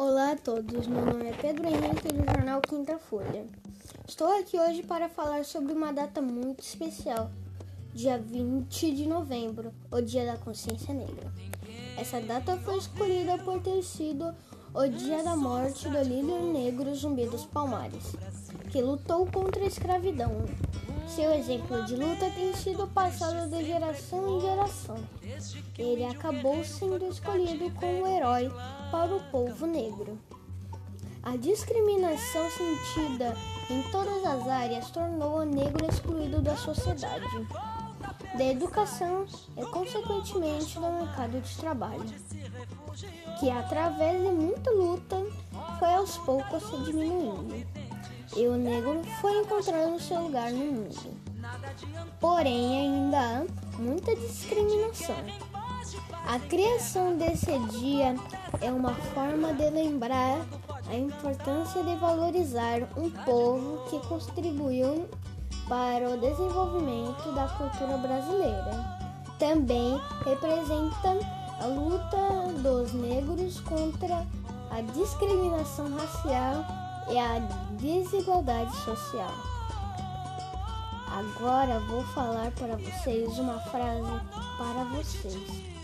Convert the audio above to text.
Olá a todos, meu nome é Pedro Henrique do jornal Quinta Folha. Estou aqui hoje para falar sobre uma data muito especial, dia 20 de novembro, o Dia da Consciência Negra. Essa data foi escolhida por ter sido o dia da morte do líder negro Zumbi dos Palmares, que lutou contra a escravidão. Seu exemplo de luta tem sido passado de geração em geração. Ele acabou sendo escolhido como herói para o povo negro. A discriminação sentida em todas as áreas tornou o negro excluído da sociedade, da educação e, consequentemente, do mercado de trabalho, que, através de muita luta, foi aos poucos se diminuindo e o negro foi encontrando seu lugar no mundo. Porém, ainda há muita discriminação. A criação desse dia é uma forma de lembrar a importância de valorizar um povo que contribuiu para o desenvolvimento da cultura brasileira. Também representa a luta dos negros contra a discriminação racial e a desigualdade social. Agora vou falar para vocês uma frase para vocês.